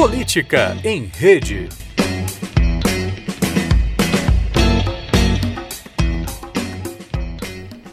Política em Rede.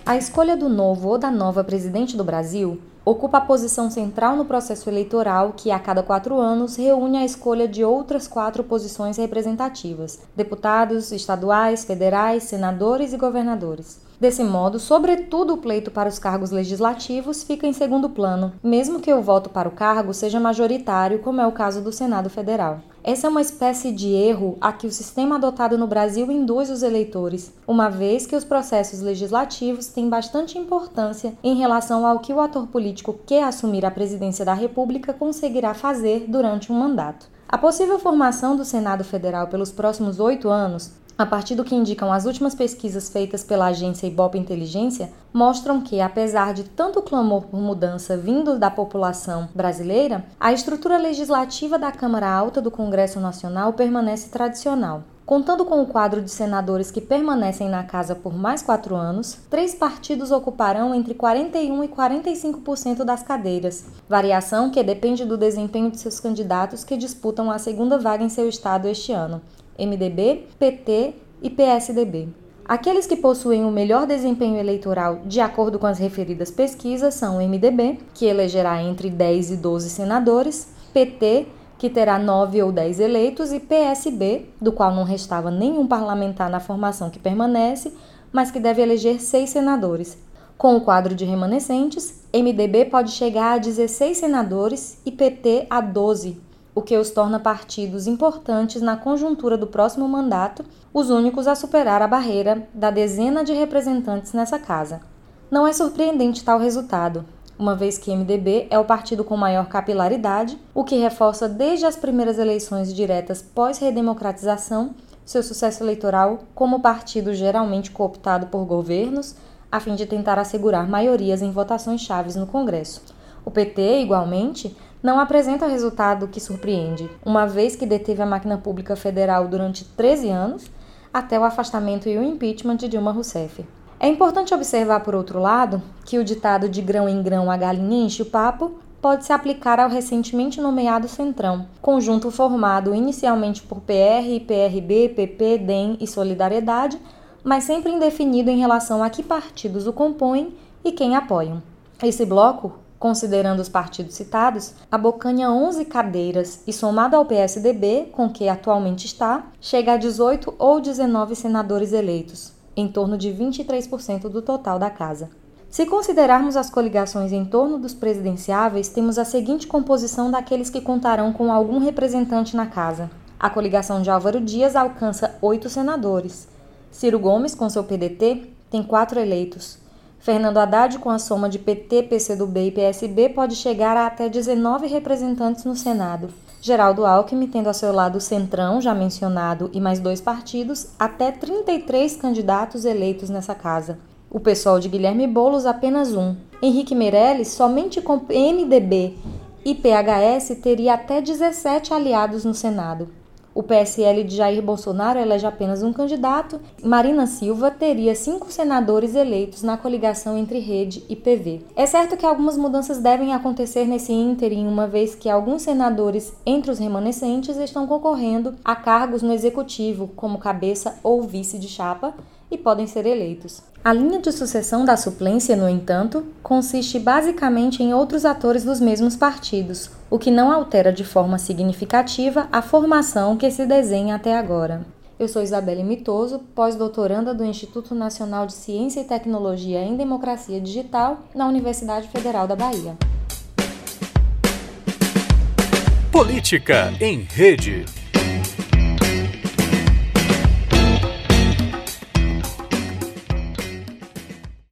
A escolha do novo ou da nova presidente do Brasil ocupa a posição central no processo eleitoral que, a cada quatro anos, reúne a escolha de outras quatro posições representativas: deputados estaduais, federais, senadores e governadores. Desse modo, sobretudo o pleito para os cargos legislativos fica em segundo plano, mesmo que o voto para o cargo seja majoritário, como é o caso do Senado Federal. Essa é uma espécie de erro a que o sistema adotado no Brasil induz os eleitores, uma vez que os processos legislativos têm bastante importância em relação ao que o ator político que assumir a presidência da República conseguirá fazer durante um mandato. A possível formação do Senado Federal pelos próximos oito anos a partir do que indicam as últimas pesquisas feitas pela agência Ibope Inteligência, mostram que, apesar de tanto clamor por mudança vindo da população brasileira, a estrutura legislativa da Câmara Alta do Congresso Nacional permanece tradicional. Contando com o quadro de senadores que permanecem na casa por mais quatro anos, três partidos ocuparão entre 41% e 45% das cadeiras, variação que depende do desempenho de seus candidatos que disputam a segunda vaga em seu estado este ano, MDB, PT e PSDB. Aqueles que possuem o melhor desempenho eleitoral de acordo com as referidas pesquisas são o MDB, que elegerá entre 10 e 12 senadores, PT, que terá 9 ou 10 eleitos, e PSB, do qual não restava nenhum parlamentar na formação que permanece, mas que deve eleger 6 senadores. Com o quadro de remanescentes, MDB pode chegar a 16 senadores e PT a 12, o que os torna partidos importantes na conjuntura do próximo mandato, os únicos a superar a barreira da dezena de representantes nessa casa. Não é surpreendente tal resultado, uma vez que MDB é o partido com maior capilaridade, o que reforça desde as primeiras eleições diretas pós-redemocratização seu sucesso eleitoral como partido geralmente cooptado por governos, a fim de tentar assegurar maiorias em votações chaves no Congresso. O PT, igualmente, não apresenta resultado que surpreende, uma vez que deteve a máquina pública federal durante 13 anos, até o afastamento e o impeachment de Dilma Rousseff. É importante observar, por outro lado, que o ditado de grão em grão a galinha enche o papo pode se aplicar ao recentemente nomeado Centrão, conjunto formado inicialmente por PR, PRB, PP, DEM e Solidariedade, mas sempre indefinido em relação a que partidos o compõem e quem apoiam. Esse bloco Considerando os partidos citados, abocanha 11 cadeiras e, somado ao PSDB, com que atualmente está, chega a 18 ou 19 senadores eleitos, em torno de 23% do total da casa. Se considerarmos as coligações em torno dos presidenciáveis, temos a seguinte composição daqueles que contarão com algum representante na casa. A coligação de Álvaro Dias alcança oito senadores. Ciro Gomes, com seu PDT, tem quatro eleitos. Fernando Haddad, com a soma de PT, PCdoB e PSB, pode chegar a até 19 representantes no Senado. Geraldo Alckmin, tendo ao seu lado o Centrão, já mencionado, e mais dois partidos, até 33 candidatos eleitos nessa casa. O pessoal de Guilherme Boulos, apenas um. Henrique Meirelles, somente com MDB e PHS, teria até 17 aliados no Senado. O PSL de Jair Bolsonaro elege apenas um candidato. Marina Silva teria cinco senadores eleitos na coligação entre Rede e PV. É certo que algumas mudanças devem acontecer nesse ínterim, uma vez que alguns senadores entre os remanescentes estão concorrendo a cargos no executivo, como cabeça ou vice de chapa, e podem ser eleitos. A linha de sucessão da suplência, no entanto, consiste basicamente em outros atores dos mesmos partidos, o que não altera de forma significativa a formação que se desenha até agora. Eu sou Isabelle Mitoso, pós-doutoranda do Instituto Nacional de Ciência e Tecnologia em Democracia Digital na Universidade Federal da Bahia. Política em Rede.